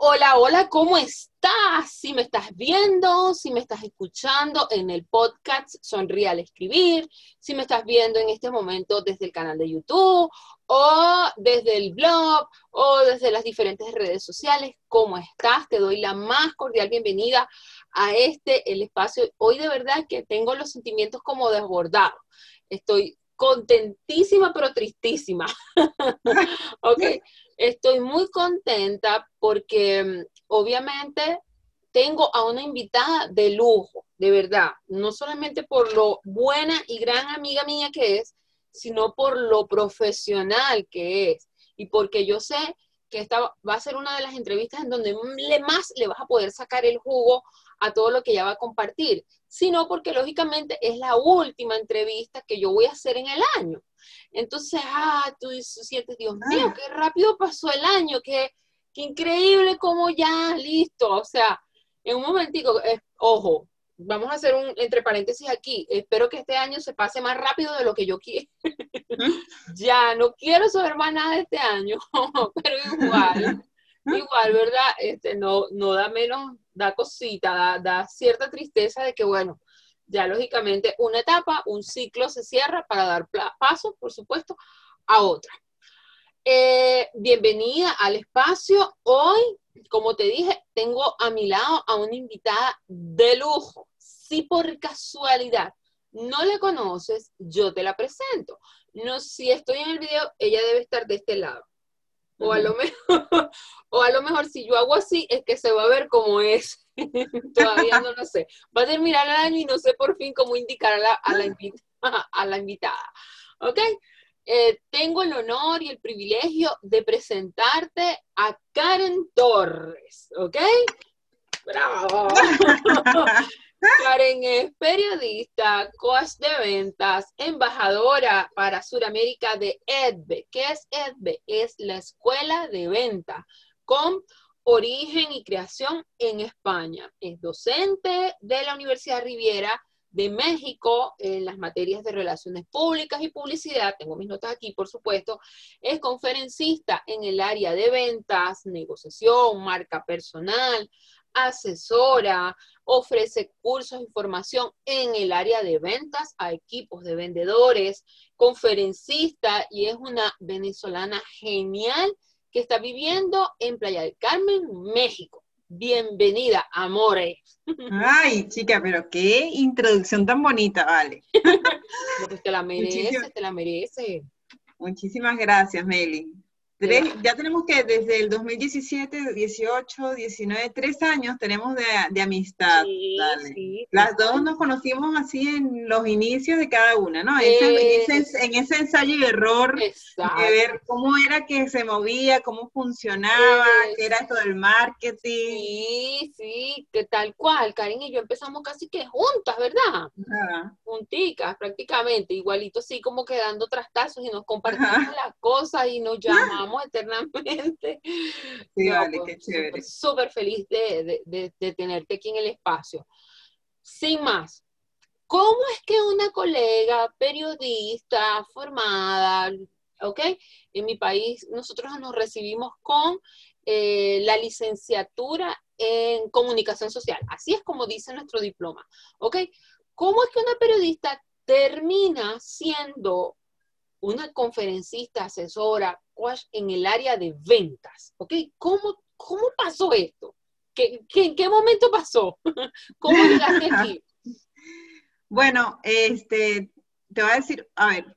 Hola, hola, ¿cómo estás? Si me estás viendo, si me estás escuchando en el podcast Sonríe al Escribir, si me estás viendo en este momento desde el canal de YouTube o desde el blog o desde las diferentes redes sociales, ¿cómo estás? Te doy la más cordial bienvenida a este, el espacio. Hoy de verdad que tengo los sentimientos como desbordados. Estoy contentísima pero tristísima. ok, estoy muy contenta porque mm, obviamente tengo a una invitada de lujo, de verdad, no solamente por lo buena y gran amiga mía que es, sino por lo profesional que es y porque yo sé que esta va a ser una de las entrevistas en donde más le vas a poder sacar el jugo a todo lo que ella va a compartir, sino porque lógicamente es la última entrevista que yo voy a hacer en el año. Entonces, ah, tú sientes, Dios mío, ah. qué rápido pasó el año, qué, qué increíble como ya, listo. O sea, en un momentico, ojo, vamos a hacer un entre paréntesis aquí. Espero que este año se pase más rápido de lo que yo quiero. ya, no quiero saber más nada de este año, pero igual, igual, ¿verdad? Este, no, no da menos, da cosita, da, da cierta tristeza de que, bueno, ya lógicamente una etapa, un ciclo se cierra para dar paso, por supuesto, a otra. Eh, bienvenida al espacio. Hoy, como te dije, tengo a mi lado a una invitada de lujo. Si por casualidad no la conoces, yo te la presento. No, si estoy en el video, ella debe estar de este lado. O a, lo mejor, o a lo mejor si yo hago así, es que se va a ver como es. Todavía no lo sé. Va a terminar el año y no sé por fin cómo indicar a la, a la, a la invitada. ¿Ok? Eh, tengo el honor y el privilegio de presentarte a Karen Torres. ¿Ok? ¡Bravo! Karen es periodista, coach de ventas, embajadora para Sudamérica de EDBE. ¿Qué es EDBE? Es la escuela de venta con origen y creación en España. Es docente de la Universidad Riviera de México en las materias de relaciones públicas y publicidad, tengo mis notas aquí, por supuesto, es conferencista en el área de ventas, negociación, marca personal, asesora, ofrece cursos y formación en el área de ventas a equipos de vendedores, conferencista y es una venezolana genial que está viviendo en Playa del Carmen, México. Bienvenida, amore. Ay, chica, pero qué introducción tan bonita, vale. Pues te la mereces, te la mereces. Muchísimas gracias, Meli ya tenemos que desde el 2017, 18, 19, tres años tenemos de, amistad. Las dos nos conocimos así en los inicios de cada una, ¿no? en ese ensayo y error de ver cómo era que se movía, cómo funcionaba, qué era esto del marketing. Sí, sí, que tal cual. Karin y yo empezamos casi que juntas, ¿verdad? Junticas, prácticamente, igualito así como quedando trastazos y nos compartimos las cosas y nos llamamos eternamente. Sí, vale, qué chévere. Súper feliz de, tenerte aquí en el espacio. Sin más, ¿cómo es que una colega periodista formada, ok? En mi país nosotros nos recibimos con eh, la licenciatura en comunicación social. Así es como dice nuestro diploma, ¿ok? ¿Cómo es que una periodista termina siendo una conferencista, asesora, en el área de ventas, ¿ok? ¿Cómo, cómo pasó esto? ¿Qué, en qué momento pasó? ¿Cómo llegaste aquí? Bueno, este, te voy a decir, a ver,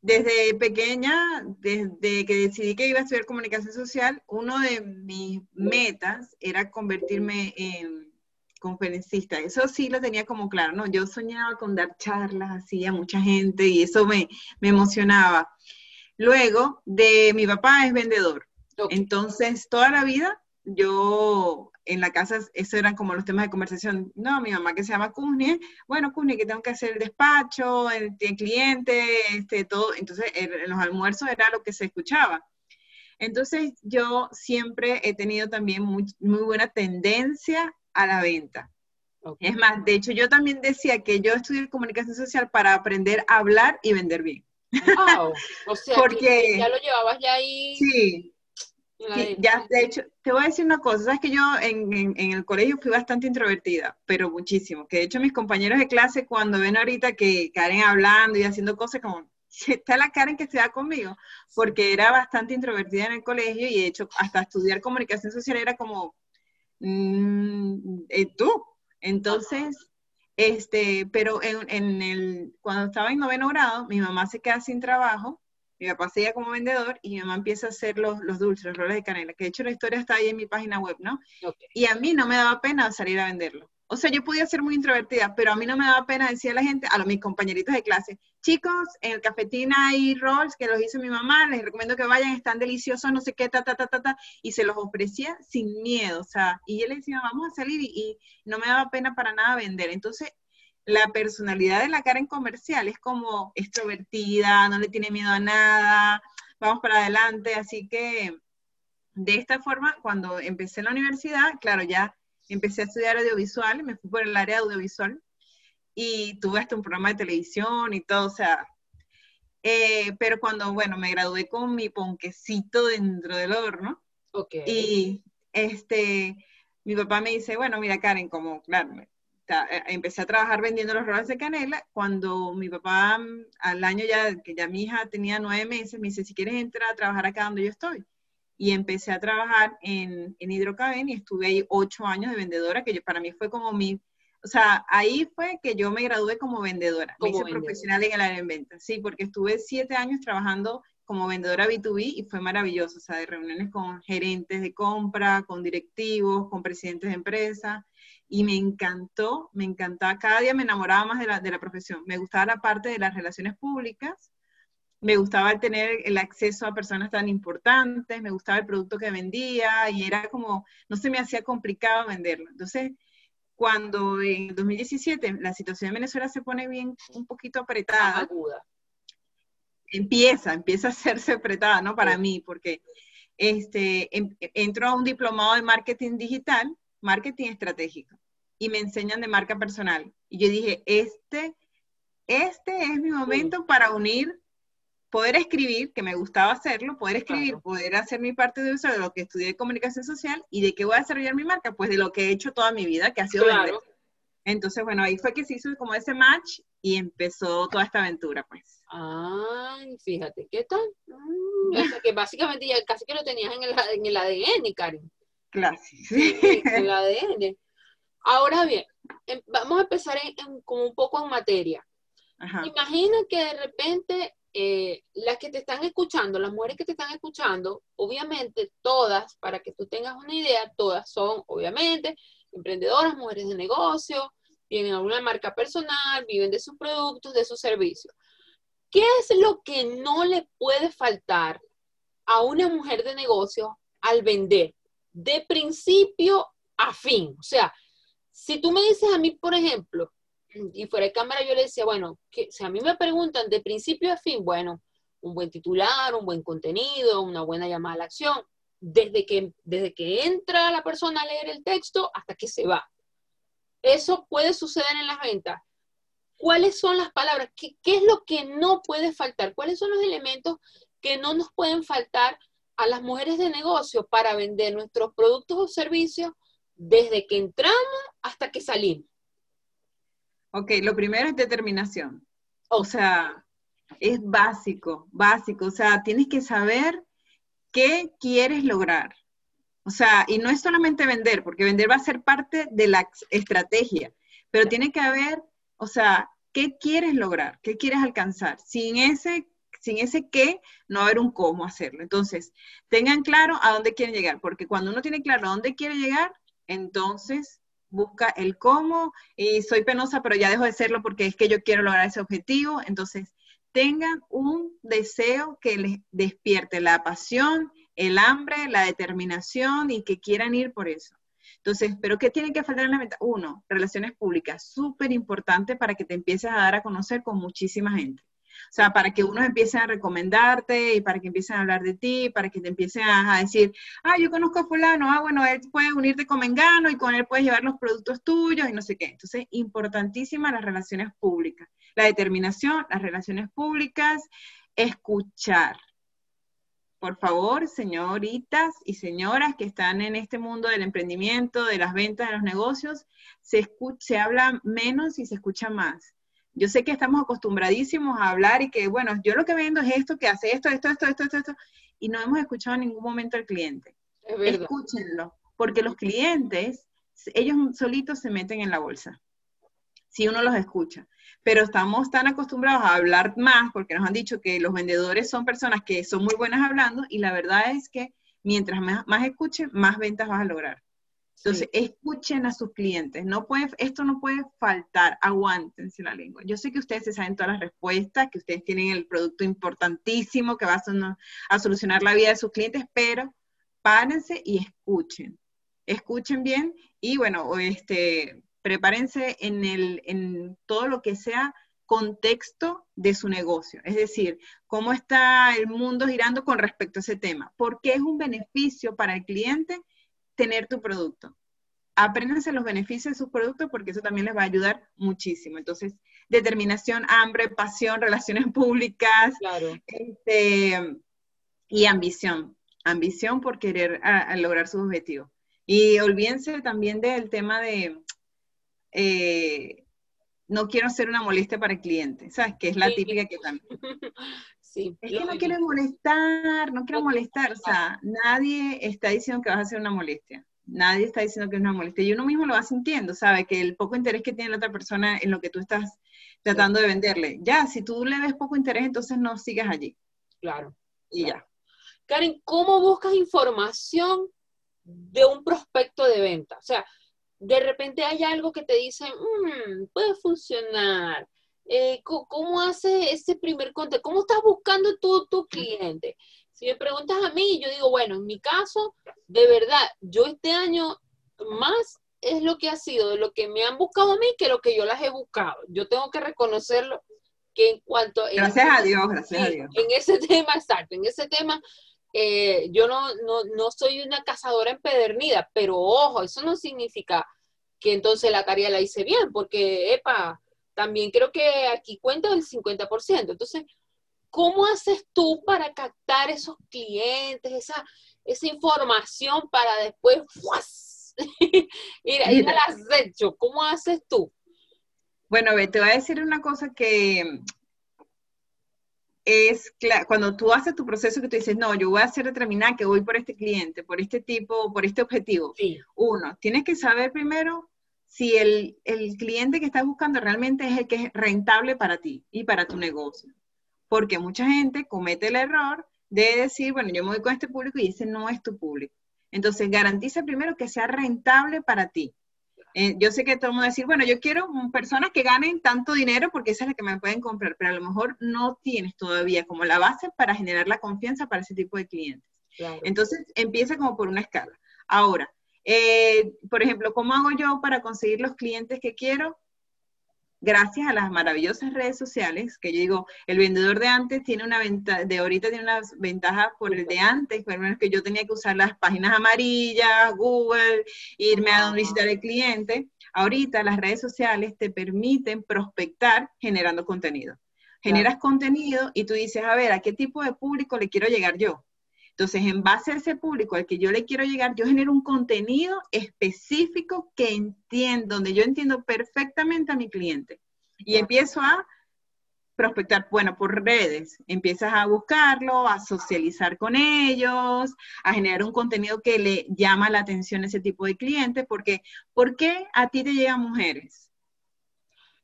desde pequeña, desde que decidí que iba a estudiar comunicación social, uno de mis metas era convertirme en conferencista. Eso sí lo tenía como claro, ¿no? Yo soñaba con dar charlas así a mucha gente y eso me, me emocionaba. Luego, de mi papá es vendedor. Entonces, toda la vida yo en la casa, esos eran como los temas de conversación. No, mi mamá que se llama Cusnie, bueno, Cusnie, que tengo que hacer el despacho, el, cliente, este, todo. Entonces, en los almuerzos era lo que se escuchaba. Entonces, yo siempre he tenido también muy, buena tendencia a la venta. Es más, de hecho, yo también decía que yo estudié comunicación social para aprender a hablar y vender bien. Wow. O sea, Porque, ya lo llevabas ya ahí. Sí. ya, de hecho, te voy a decir una cosa, sabes que yo en, en, el colegio fui bastante introvertida, pero muchísimo, que de hecho mis compañeros de clase cuando ven ahorita que Karen hablando y haciendo cosas como, está la Karen que se da conmigo, porque era bastante introvertida en el colegio y de hecho hasta estudiar comunicación social era como, mmm, tú. Entonces, este, pero en, en, el, cuando estaba en noveno grado, mi mamá se queda sin trabajo, mi papá seguía como vendedor y mi mamá empieza a hacer los, los dulces, los roles de canela, que de hecho la historia está ahí en mi página web, ¿no? Y a mí no me daba pena salir a venderlo. O sea, yo podía ser muy introvertida, pero a mí no me daba pena decir a la gente, a los, mis compañeritos de clase, chicos, en el cafetín hay rolls que los hizo mi mamá, les recomiendo que vayan, están deliciosos, no sé qué, ta, ta, ta, ta, ta, y se los ofrecía sin miedo, o sea, y él le decía, vamos a salir, y, y no me daba pena para nada vender. Entonces, la personalidad de la Karen comercial es como extrovertida, no le tiene miedo a nada, vamos para adelante, así que de esta forma, cuando empecé en la universidad, claro, ya empecé a estudiar audiovisual, me fui por el área audiovisual y tuve hasta un programa de televisión y todo, o sea, eh, pero cuando, bueno, me gradué con mi ponquecito dentro del horno, okay. y este, mi papá me dice, bueno, mira Karen, como, claro, eh, empecé a trabajar vendiendo los roles de canela, cuando mi papá mm, al año ya, que ya mi hija tenía nueve meses, me dice, si quieres entrar a trabajar acá donde yo estoy y empecé a trabajar en, en Hidrocaben y estuve ahí ocho años de vendedora, que para mí fue como mi, o sea, ahí fue que yo me gradué como vendedora, como me hice profesional en el área de ventas, sí, porque estuve siete años trabajando como vendedora B2B y fue maravilloso, o sea, de reuniones con gerentes de compra, con directivos, con presidentes de empresas, y me encantó, me encantaba, cada día me enamoraba más de la, de la profesión, me gustaba la parte de las relaciones públicas, me gustaba tener el acceso a personas tan importantes, me gustaba el producto que vendía y era como, no se me hacía complicado venderlo. Entonces, cuando en 2017 la situación en Venezuela se pone bien un poquito apretada, aguda. empieza, empieza a hacerse apretada, ¿no? Para mí, porque este, em, entro a un diplomado de marketing digital, marketing estratégico, y me enseñan de marca personal. Y yo dije, este, este es mi momento para unir poder escribir, que me gustaba hacerlo, poder escribir, poder hacer mi parte de uso de lo que estudié comunicación social y de qué voy a desarrollar mi marca, pues de lo que he hecho toda mi vida, que ha sido claro. Entonces, bueno, ahí fue que se hizo como ese match y empezó toda esta aventura, pues. Ay, fíjate, ¿qué tal? Mm, o sea, que básicamente ya casi que lo tenías en el, en el ADN, Karen. Claro, sí. En el ADN. Ahora bien, em, vamos a empezar en, como un poco en materia. Ajá. Imagina que de repente eh, las que te están escuchando, las mujeres que te están escuchando, obviamente todas, para que tú tengas una idea, todas son obviamente emprendedoras, mujeres de negocio, tienen alguna marca personal, viven de sus productos, de sus servicios. ¿Qué es lo que no le puede faltar a una mujer de negocio al vender? De principio a fin. O sea, si tú me dices a mí, por ejemplo, y fuera de cámara yo le decía, bueno, si a mí me preguntan de principio a fin, bueno, un buen titular, un buen contenido, una buena llamada a la acción, desde que, desde que entra la persona a leer el texto hasta que se va. Eso puede suceder en las ventas. ¿Cuáles son las palabras? ¿Qué, ¿Qué, es lo que no puede faltar? ¿Cuáles son los elementos que no nos pueden faltar a las mujeres de negocio para vender nuestros productos o servicios desde que entramos hasta que salimos? Ok, lo primero es determinación. O sea, es básico, básico. O sea, tienes que saber qué quieres lograr. O sea, y no es solamente vender, porque vender va a ser parte de la estrategia, pero tiene que haber, o sea, ¿qué quieres lograr? ¿Qué quieres alcanzar? Sin ese, sin ese qué, no va a haber un cómo hacerlo. Entonces, tengan claro a dónde quieren llegar, porque cuando uno tiene claro a dónde quiere llegar, entonces busca el cómo y soy penosa, pero ya dejo de serlo porque es que yo quiero lograr ese objetivo. Entonces, tengan un deseo que les despierte la pasión, el hambre, la determinación y que quieran ir por eso. Entonces, ¿pero qué tiene que faltar en la meta? Uno, relaciones públicas, súper importante para que te empieces a dar a conocer con muchísima gente. O sea, para que unos empiecen a recomendarte y para que empiecen a hablar de ti, para que te empiecen a, decir, ah, yo conozco a fulano, ah, bueno, él puede unirte con Mengano y con él puedes llevar los productos tuyos y no sé qué. Entonces, importantísimas las relaciones públicas. La determinación, las relaciones públicas, escuchar por favor, señoritas y señoras que están en este mundo del emprendimiento, de las ventas, de los negocios, se, se habla menos y se escucha más. Yo sé que estamos acostumbradísimos a hablar y que, bueno, yo lo que vendo es esto, que hace esto, esto, esto, esto, esto, esto, y no hemos escuchado en ningún momento al cliente. Escúchenlo, porque los clientes, ellos solitos se meten en la bolsa, si uno los escucha pero estamos tan acostumbrados a hablar más porque nos han dicho que los vendedores son personas que son muy buenas hablando y la verdad es que mientras más, escuchen, más ventas vas a lograr. Entonces, escuchen a sus clientes. No puede, esto no puede faltar. Aguántense la lengua. Yo sé que ustedes se saben todas las respuestas, que ustedes tienen el producto importantísimo que va a, a solucionar la vida de sus clientes, pero párense y escuchen. Escuchen bien y bueno, este, prepárense en, el, en todo lo que sea contexto de su negocio, es decir, cómo está el mundo girando con respecto a ese tema, por qué es un beneficio para el cliente tener tu producto. Apréndanse los beneficios de sus productos porque eso también les va a ayudar muchísimo. Entonces, determinación, hambre, pasión, relaciones públicas este, y ambición. Ambición por querer lograr sus objetivos. Y olvídense también del tema de, eh, no quiero ser una molestia para el cliente, ¿sabes? Que es la típica que también. Sí, es que no quiero molestar, no quiero molestar, o sea, nadie está diciendo que vas a ser una molestia, nadie está diciendo que es una molestia, y uno mismo lo va sintiendo, sabe que el poco interés que tiene la otra persona en lo que tú estás tratando de venderle, ya, si tú le ves poco interés, entonces no sigas allí. Claro. Y ya. Karen, ¿cómo buscas información de un prospecto de venta? O sea, de repente hay algo que te dice, mmm, puede funcionar. Eh, ¿Cómo hace ese primer contacto? ¿Cómo estás buscando tú tu cliente? Si me preguntas a mí, yo digo, bueno, en mi caso, de verdad, yo este año más es lo que ha sido de lo que me han buscado a mí que lo que yo las he buscado. Yo tengo que reconocerlo que en cuanto... Gracias a Dios, gracias a Dios. En ese tema, exacto, en ese tema, eh, yo no, no, no soy una cazadora empedernida, pero ojo, eso no significa que entonces la tarea la hice bien, porque, epa, también creo que aquí cuenta el 50%. Entonces, ¿cómo haces tú para captar esos clientes, esa, esa información para después ir, ir al acecho? ¿Cómo haces tú? Bueno, te voy a decir una cosa que es cuando tú haces tu proceso que tú dices, no, yo voy a hacer determinar que voy por este cliente, por este tipo, por este objetivo. Uno, tienes que saber primero si el, cliente que estás buscando realmente es el que es rentable para ti y para tu negocio. Porque mucha gente comete el error de decir, bueno, yo me voy con este público y ese no es tu público. Entonces, garantiza primero que sea rentable para ti. Eh, yo sé que todo el mundo va a decir, bueno, yo quiero personas que ganen tanto dinero porque esa es la que me pueden comprar, pero a lo mejor no tienes todavía como la base para generar la confianza para ese tipo de clientes. Entonces, empieza como por una escala. Ahora, eh, por ejemplo, ¿cómo hago yo para conseguir los clientes que quiero? Gracias a las maravillosas redes sociales, que yo digo, el vendedor de antes tiene una ventaja, de ahorita tiene unas ventajas por el de antes, por lo menos que yo tenía que usar las páginas amarillas, Google, irme a donde visitar el cliente. Ahorita las redes sociales te permiten prospectar generando contenido. Generas contenido y tú dices, a ver, ¿a qué tipo de público le quiero llegar yo? Entonces, en base a ese público al que yo le quiero llegar, yo genero un contenido específico que entiendo, donde yo entiendo perfectamente a mi cliente. Y empiezo a prospectar, bueno, por redes, empiezas a buscarlo, a socializar con ellos, a generar un contenido que le llama la atención a ese tipo de clientes, porque ¿por qué a ti te llegan mujeres?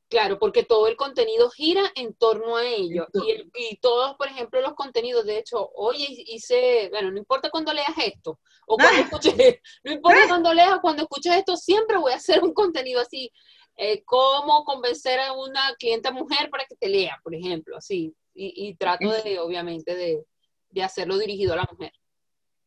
Claro, porque todo el contenido gira en torno a ello. Y, todos, por ejemplo, los contenidos, de hecho, oye, hice, bueno, no importa cuando leas esto, o cuando escuches, no importa ah. cuando leas, cuando escuches esto, siempre voy a hacer un contenido así. Eh, cómo convencer a una clienta mujer para que te lea, por ejemplo, así. Y, trato de, obviamente, de, de hacerlo dirigido a la mujer.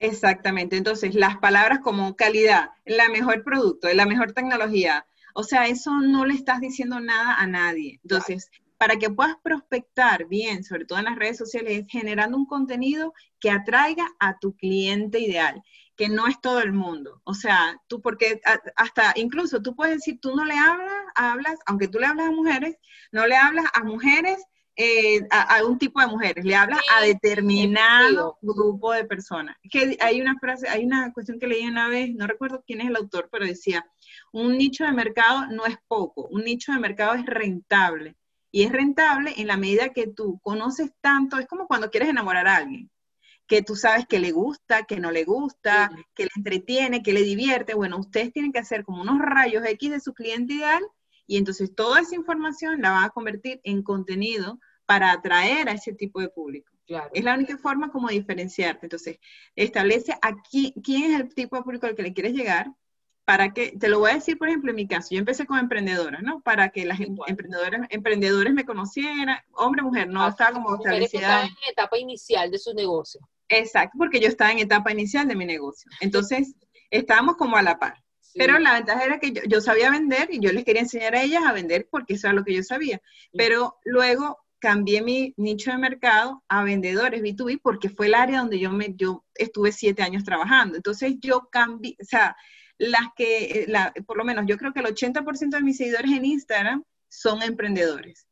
Exactamente. Entonces, las palabras como calidad, la mejor producto, la mejor tecnología, o sea, eso no le estás diciendo nada a nadie. Entonces, para que puedas prospectar bien, sobre todo en las redes sociales, es generando un contenido que atraiga a tu cliente ideal, que no es todo el mundo. O sea, tú, porque hasta incluso tú puedes decir, tú no le hablas, hablas, aunque tú le hablas a mujeres, no le hablas a mujeres eh, a, un tipo de mujeres, le hablas a determinado grupo de personas. Que hay una frase, hay una cuestión que leí una vez, no recuerdo quién es el autor, pero decía, un nicho de mercado no es poco, un nicho de mercado es rentable. Y es rentable en la medida que tú conoces tanto, es como cuando quieres enamorar a alguien, que tú sabes que le gusta, que no le gusta, que le entretiene, que le divierte. Bueno, ustedes tienen que hacer como unos rayos X de su cliente ideal y entonces toda esa información la van a convertir en contenido para atraer a ese tipo de público. Es la única forma como diferenciarte. Entonces, establece aquí quién es el tipo de público al que le quieres llegar, para que, te lo voy a decir, por ejemplo, en mi caso, yo empecé como emprendedora, ¿no? Para que las emprendedoras, emprendedores me conocieran, hombre, mujer, no ah, estaba como establecida. en etapa inicial de su negocio. Exacto, porque yo estaba en etapa inicial de mi negocio. Entonces, estábamos como a la par. Pero la ventaja era que yo, yo, sabía vender y yo les quería enseñar a ellas a vender porque eso era lo que yo sabía. Pero luego cambié mi nicho de mercado a vendedores B2B porque fue el área donde yo, me, yo estuve siete años trabajando. Entonces yo cambié, o sea, las que, la, por lo menos yo creo que el 80% de mis seguidores en Instagram son emprendedores.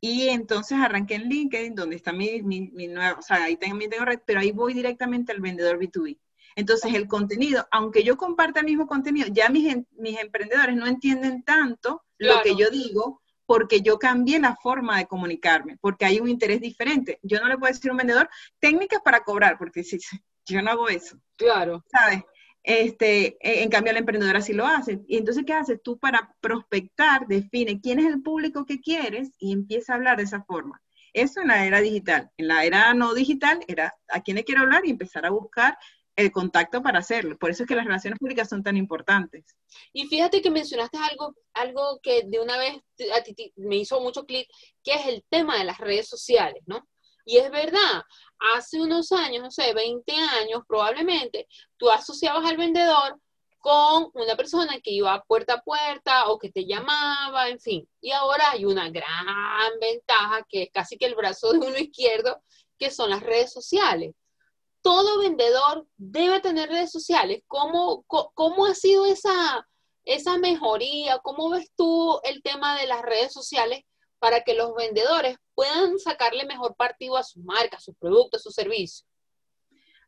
Y entonces arranqué en LinkedIn, donde está mi, mi, mi nueva, o sea, ahí también tengo red, pero ahí voy directamente al vendedor B2B. Entonces el contenido, aunque yo comparta el mismo contenido, ya mis, mis emprendedores no entienden tanto lo que yo digo porque yo cambié la forma de comunicarme, porque hay un interés diferente. Yo no le puedo decir a un vendedor técnicas para cobrar, porque si, yo no hago eso. Claro. ¿Sabes? Este, e, en cambio, la emprendedora sí lo hace. Y entonces, ¿qué haces? Tú para prospectar, define quién es el público que quieres y empieza a hablar de esa forma. Eso en la era digital. En la era no digital era a quién le quiero hablar y empezar a buscar el contacto para hacerlo. Por eso es que las relaciones públicas son tan importantes. Y fíjate que mencionaste algo, algo que de una vez a ti me hizo mucho clic, que es el tema de las redes sociales, ¿no? Y es verdad, hace unos años, no sé, 20 años probablemente, tú asociabas al vendedor con una persona que iba puerta a puerta o que te llamaba, en fin. Y ahora hay una gran ventaja que es casi que el brazo de uno izquierdo, que son las redes sociales todo vendedor debe tener redes sociales. ¿Cómo, cómo ha sido esa, esa mejoría? ¿Cómo ves tú el tema de las redes sociales para que los vendedores puedan sacarle mejor partido a sus marcas, sus productos, sus servicios?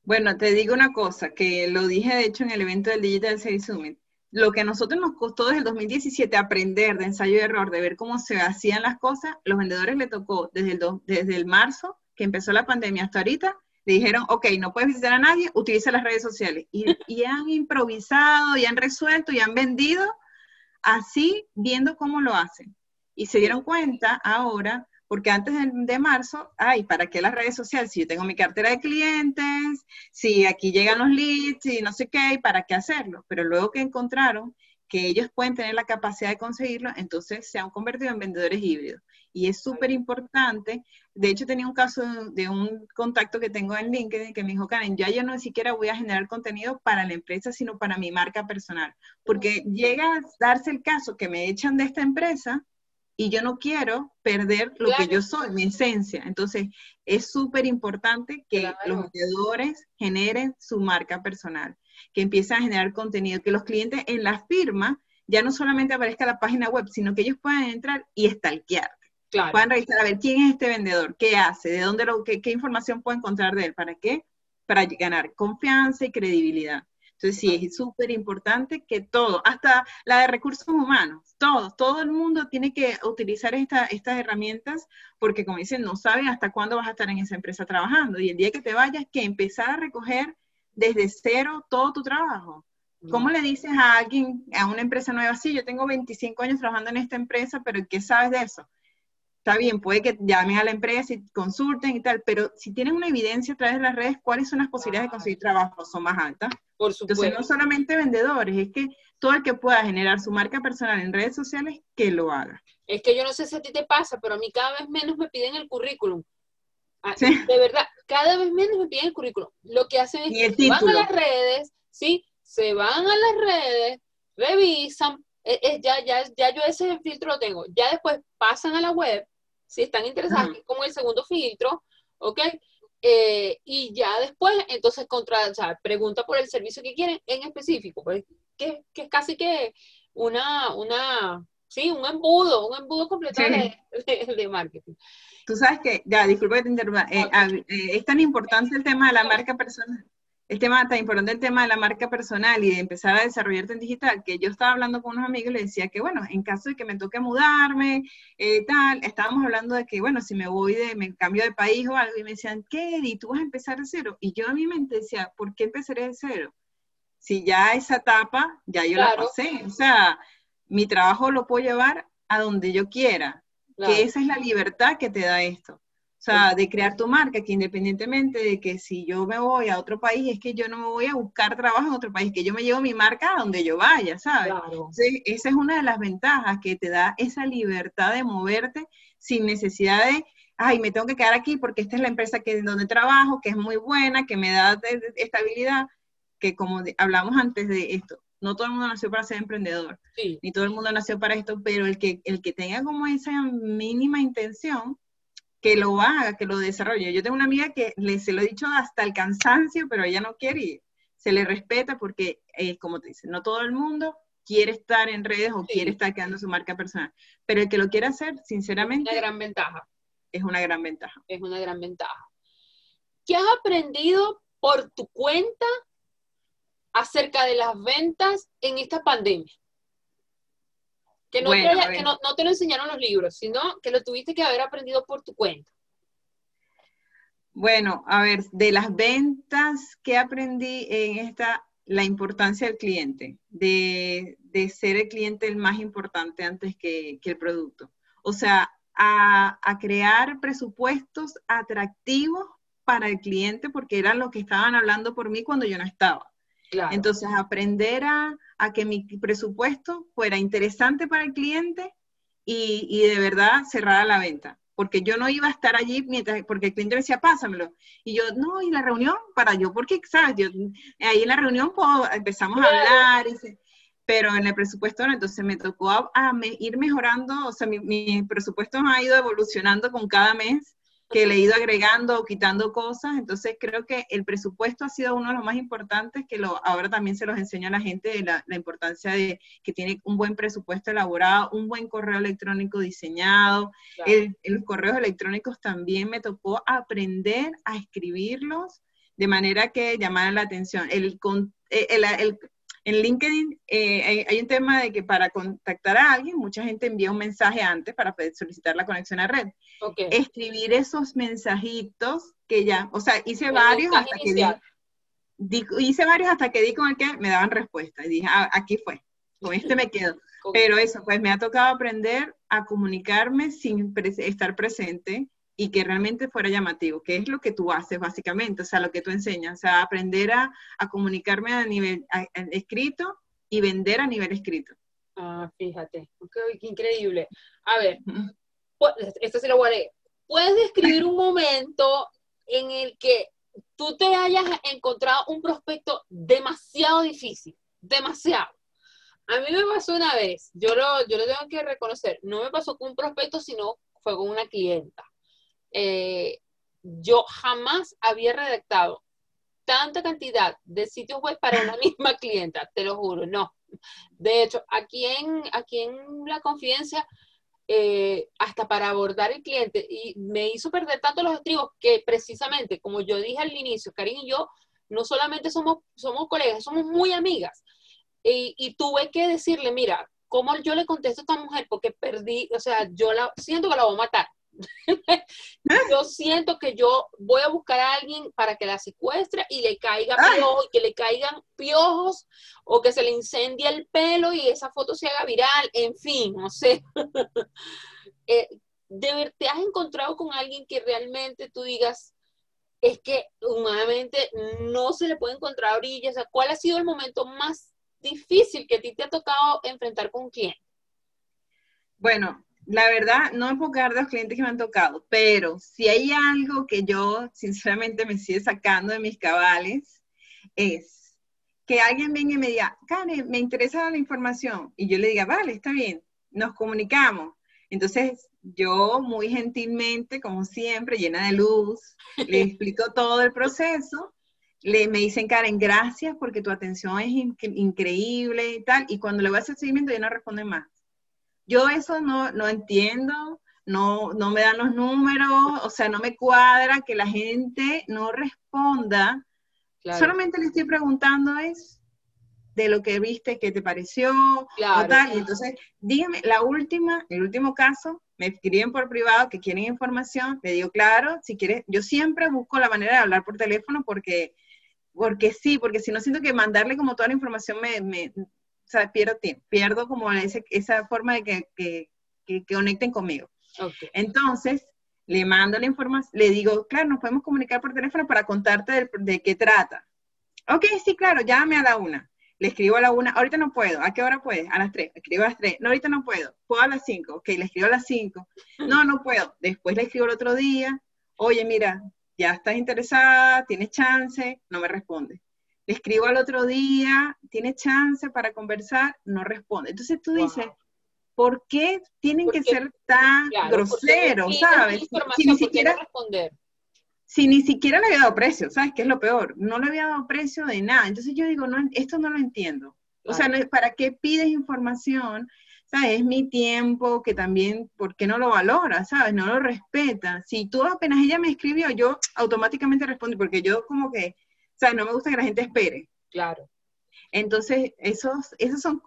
Bueno, te digo una cosa, que lo dije de hecho en el evento del Digital Sales Summit. Lo que a nosotros nos costó desde el 2017 aprender de ensayo y error, de ver cómo se hacían las cosas, los vendedores le tocó desde el, desde el marzo, que empezó la pandemia, hasta ahorita, le dijeron, ok, no puedes visitar a nadie, utiliza las redes sociales. Y, han improvisado, y han resuelto, y han vendido así, viendo cómo lo hacen. Y se dieron cuenta ahora, porque antes de, marzo, ay, ¿para qué las redes sociales? Si yo tengo mi cartera de clientes, si aquí llegan los leads, y no sé qué, ¿para qué hacerlo? Pero luego que encontraron que ellos pueden tener la capacidad de conseguirlo, entonces se han convertido en vendedores híbridos. Y es súper importante. De hecho, tenía un caso de un contacto que tengo en LinkedIn que me dijo, Karen, ya yo no siquiera voy a generar contenido para la empresa, sino para mi marca personal. Porque llega a darse el caso que me echan de esta empresa y yo no quiero perder lo que yo soy, mi esencia. Entonces, es súper importante que los vendedores generen su marca personal que empiezan a generar contenido, que los clientes en la firma ya no solamente aparezca la página web, sino que ellos puedan entrar y stalkear. Claro. Puedan revisar a ver quién es este vendedor, qué hace, de dónde lo, qué, qué información puedo encontrar de él, para qué, para ganar confianza y credibilidad. Entonces sí, es súper importante que todo, hasta la de recursos humanos, todo, todo el mundo tiene que utilizar esta, estas herramientas porque como dicen, no saben hasta cuándo vas a estar en esa empresa trabajando y el día que te vayas, que empezar a recoger desde cero todo tu trabajo. ¿Cómo le dices a alguien, a una empresa nueva, sí, yo tengo 25 años trabajando en esta empresa, pero ¿qué sabes de eso? Está bien, puede que llamen a la empresa y consulten y tal, pero si tienen una evidencia a través de las redes, ¿cuáles son las posibilidades de conseguir trabajo? Son más altas. Por supuesto. Entonces, no solamente vendedores, es que todo el que pueda generar su marca personal en redes sociales, que lo haga. Es que yo no sé si a ti te pasa, pero a mí cada vez menos me piden el currículum. Ah, de verdad, cada vez menos me piden el currículum. Lo que hacen es que van a las redes, ¿sí? Se van a las redes, revisan, ya, ya, ya yo ese filtro lo tengo. Ya después pasan a la web si están interesadas, que es como el segundo filtro, ¿ok? Eh, y ya después, entonces, contra, o sea, pregunta por el servicio que quieren en específico, pues, que, que es casi que una, una, sí, un embudo, un embudo completo de, marketing. Tú sabes que, ya, disculpa que te interrumpa, eh, eh, es tan importante el tema de la marca personal el tema tan importante el tema de la marca personal y de empezar a desarrollarte en digital, que yo estaba hablando con unos amigos y les decía que, bueno, en caso de que me toque mudarme, eh, tal, estábamos hablando de que, bueno, si me voy de, me cambio de país o algo, y me decían, ¿qué, ¿Y tú vas a empezar de cero? Y yo a mi mente decía, ¿por qué empezaré de cero? Si ya esa etapa, ya yo la pasé, o sea, mi trabajo lo puedo llevar a donde yo quiera, que esa es la libertad que te da esto. Sea, de crear tu marca, que independientemente de que si yo me voy a otro país, es que yo no me voy a buscar trabajo en otro país, que yo me llevo mi marca a donde yo vaya, ¿sabes? esa es una de las ventajas que te da esa libertad de moverte sin necesidad de, ay, me tengo que quedar aquí porque esta es la empresa que, donde trabajo, que es muy buena, que me da estabilidad, que como hablamos antes de esto, no todo el mundo nació para ser emprendedor, ni todo el mundo nació para esto, pero el que, el que tenga como esa mínima intención, que lo haga, que lo desarrolle. Yo tengo una amiga que le, se lo he dicho hasta el cansancio, pero ella no quiere y se le respeta porque, eh, como te dice, no todo el mundo quiere estar en redes o quiere estar creando su marca personal, pero el que lo quiere hacer, sinceramente... Es una gran ventaja. Es una gran ventaja. Es una gran ventaja. ¿Qué has aprendido por tu cuenta acerca de las ventas en esta pandemia? Que, no, te, lo enseñaron los libros, sino que lo tuviste que haber aprendido por tu cuenta. Bueno, a ver, de las ventas que aprendí en esta, la importancia del cliente, de, ser el cliente el más importante antes que, el producto. O sea, a, a, crear presupuestos atractivos para el cliente porque eran lo que estaban hablando por mí cuando yo no estaba. Entonces, aprender a, que mi presupuesto fuera interesante para el cliente y, de verdad cerrara la venta. Porque yo no iba a estar allí mientras, porque el cliente me decía, pásamelo. Y yo, no, y la reunión, para yo, porque, ¿sabes? Yo, ahí en la reunión empezamos a hablar, pero en el presupuesto no, entonces me tocó a, ir mejorando, o sea, mi, mi presupuesto ha ido evolucionando con cada mes que le he ido agregando o quitando cosas. Entonces creo que el presupuesto ha sido uno de los más importantes, que lo, ahora también se los enseño a la gente de la, importancia de que tiene un buen presupuesto elaborado, un buen correo electrónico diseñado. El, los correos electrónicos también me tocó aprender a escribirlos de manera que llamaran la atención. El, el, el, en LinkedIn eh, hay, un tema de que para contactar a alguien, mucha gente envía un mensaje antes para solicitar la conexión a red. Escribir esos mensajitos que ya, o sea, hice varios hasta que di, hice varios hasta que di con el que me daban respuesta y dije, ah, aquí fue, con este me quedo. Pero eso, pues me ha tocado aprender a comunicarme sin estar presente, y que realmente fuera llamativo, que es lo que tú haces básicamente, o sea, lo que tú enseñas, o sea, aprender a, comunicarme a nivel escrito y vender a nivel escrito. Ah, fíjate, qué increíble. A ver, pues, esto se lo voy a leer. ¿Puedes describir un momento en el que tú te hayas encontrado un prospecto demasiado difícil? Demasiado. A mí me pasó una vez, yo lo, yo lo tengo que reconocer, no me pasó con un prospecto, sino fue con una clienta. Eh, yo jamás había redactado tanta cantidad de sitios web para una misma clienta, te lo juro, no. De hecho, aquí en, aquí en La Confidencia, eh, hasta para abordar el cliente, y me hizo perder tanto los estribos que precisamente, como yo dije al inicio, Karin y yo no solamente somos, somos colegas, somos muy amigas. Y, y tuve que decirle, mira, ¿cómo yo le contesto a esta mujer? Porque perdí, o sea, yo la siento que la voy a matar. yo siento que yo voy a buscar a alguien para que la secuestre y le caiga piojos, que le caigan piojos o que se le incendie el pelo y esa foto se haga viral, en fin, no sé. eh, de ¿Te has encontrado con alguien que realmente tú digas, es que humanamente no se le puede encontrar orillas? ¿cuál ha sido el momento más difícil que a ti te ha tocado enfrentar con cliente? Bueno, la verdad, no quedar de los clientes que me han tocado, pero si hay algo que yo sinceramente me sigue sacando de mis cabales, es que alguien venga y me diga, Karen, me interesa la información, y yo le diga, vale, está bien, nos comunicamos. Entonces, yo muy gentilmente, como siempre, llena de luz, le explico todo el proceso. Le, me dicen, Karen, gracias porque tu atención es increíble y tal. Y cuando le voy a hacer seguimiento, ya no responde más. Yo eso no, no entiendo, no, no me dan los números, o sea, no me cuadra que la gente no responda. Solamente le estoy preguntando es de lo que viste, qué te pareció, claro. tal. Y entonces, dígame, la última, el último caso, me escriben por privado que quieren información, le digo, claro, si quieres, yo siempre busco la manera de hablar por teléfono porque, porque sí, porque si no siento que mandarle como toda la información me, me o sea, pierdo tiempo, pierdo como ese, esa forma de que, que, que, conecten conmigo. Entonces, le mando la información, le digo, claro, nos podemos comunicar por teléfono para contarte de, de qué trata. Ok, sí, claro, llámame a la una le escribo a la una, ahorita no puedo, ¿a qué hora puedes? A las tres, escribo a las tres, no, ahorita no puedo, puedo a las cinco, ok, le escribo a las cinco, no, no puedo, después le escribo el otro día, oye, mira, ya estás interesada, tienes chance, no me responde. Le escribo al otro día, tienes chance para conversar, no responde. Entonces tú dices, ¿por qué tienen que ser tan groseros, sabes? Si, ni siquiera responder si ni siquiera le había dado precio, ¿sabes qué es lo peor? No le había dado precio de nada. Entonces yo digo, no, esto no lo entiendo. O sea, ¿para qué pides información? ¿Sabes? Es mi tiempo que también, ¿por qué no lo valora? ¿Sabes? No lo respeta. Si tú apenas ella me escribió, yo automáticamente respondo, porque yo como que, ¿sabes? No me gusta que la gente espere. Claro. Entonces, esos, esos son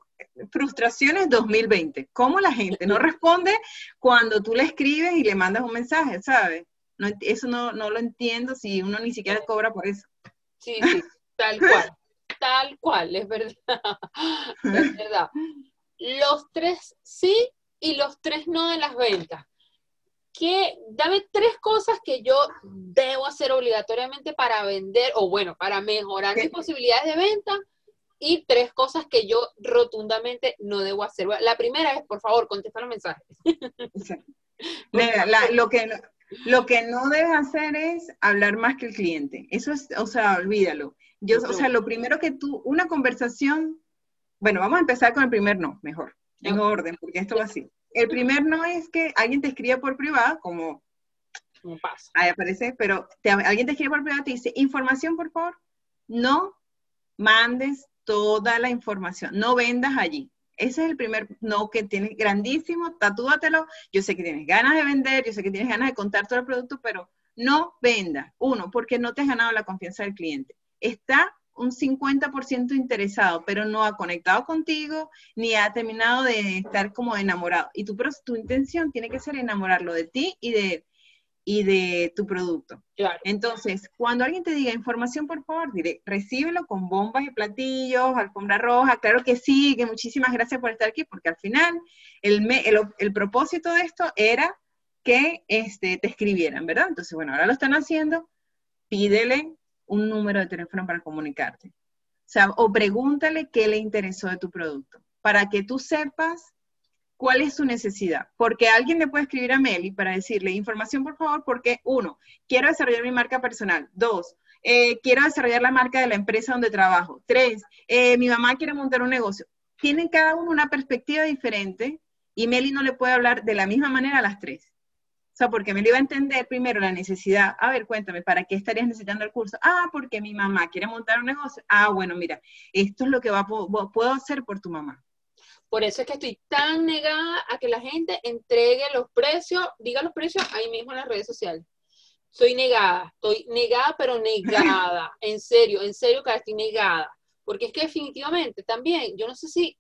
frustraciones 2020. ¿Cómo la gente no responde cuando tú le escribes y le mandas un mensaje, ¿sabes? eso no, no, lo entiendo si uno ni siquiera cobra por eso. Sí, sí, tal cual, tal cual, es verdad, es verdad. Los tres sí y los tres no de las ventas. Que, dame tres cosas que yo debo hacer obligatoriamente para vender, o bueno, para mejorar mis posibilidades de venta, y tres cosas que yo rotundamente no debo hacer. La primera es, por favor, contesta los mensajes. lo, que, lo que no debes hacer es hablar más que el cliente. Eso es, o sea, olvídalo. Yo, o sea, lo primero que tú, una conversación, bueno, vamos a empezar con el primer no, mejor, en orden, porque esto va así. El primer no es que alguien te escriba por privado, como pasa. Ahí aparece, pero alguien te escribe por privado, te dice, información, por favor. No mandes toda la información, no vendas allí. Ese es el primer no que tienes grandísimo, tatúatelo. Yo sé que tienes ganas de vender, yo sé que tienes ganas de contar todo el producto, pero no venda. Uno, porque no te has ganado la confianza del cliente. Está un 50% interesado, pero no ha conectado contigo ni ha terminado de estar como enamorado. Y tu, tu intención tiene que ser enamorarlo de ti y de y de tu producto. Entonces, cuando alguien te diga información, por favor, diré, recíbelo con bombas y platillos, alfombra roja, claro que sí, que muchísimas gracias por estar aquí, porque al final el, el, propósito de esto era que este, te escribieran, ¿verdad? Entonces, bueno, ahora lo están haciendo, pídele un número de teléfono para comunicarte. O o pregúntale qué le interesó de tu producto, para que tú sepas cuál es su necesidad. Porque alguien le puede escribir a Meli para decirle información, por favor, porque uno, quiero desarrollar mi marca personal. Dos, eh, quiero desarrollar la marca de la empresa donde trabajo. Tres, eh, mi mamá quiere montar un negocio. Tienen cada uno una perspectiva diferente y Meli no le puede hablar de la misma manera a las tres. O sea, porque Meli va a entender primero la necesidad. A ver, cuéntame, ¿para qué estarías necesitando el curso? Ah, porque mi mamá quiere montar un negocio. Ah, bueno, mira, esto es lo que va, puedo hacer por tu mamá. Por eso es que estoy tan negada a que la gente entregue los precios, diga los precios ahí mismo en las redes sociales. Soy negada, estoy negada, pero negada. En serio, en serio estoy negada. Porque es que definitivamente también, yo no sé si,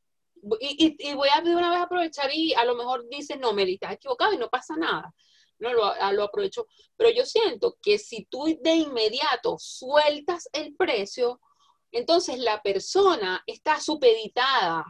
y, voy a de una vez aprovechar y a lo mejor dice, no, Meli, estás equivocado y no pasa nada. No lo, lo aprovecho. Pero yo siento que si tú de inmediato sueltas el precio, entonces la persona está supeditada